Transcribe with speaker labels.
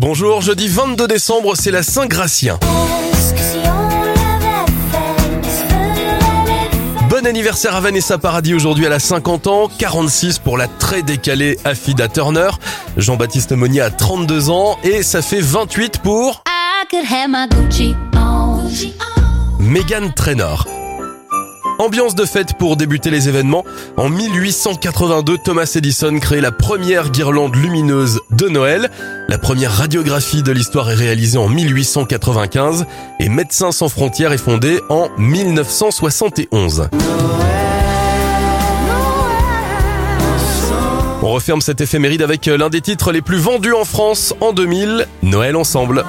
Speaker 1: Bonjour, jeudi 22 décembre, c'est la Saint-Gratien. Bon anniversaire à Vanessa Paradis aujourd'hui, elle a 50 ans, 46 pour la très décalée Affida Turner, Jean-Baptiste Monnier a 32 ans et ça fait 28 pour Megan Trainor. Ambiance de fête pour débuter les événements. En 1882, Thomas Edison crée la première guirlande lumineuse de Noël. La première radiographie de l'histoire est réalisée en 1895 et Médecins sans frontières est fondé en 1971. On referme cette éphéméride avec l'un des titres les plus vendus en France en 2000, Noël ensemble.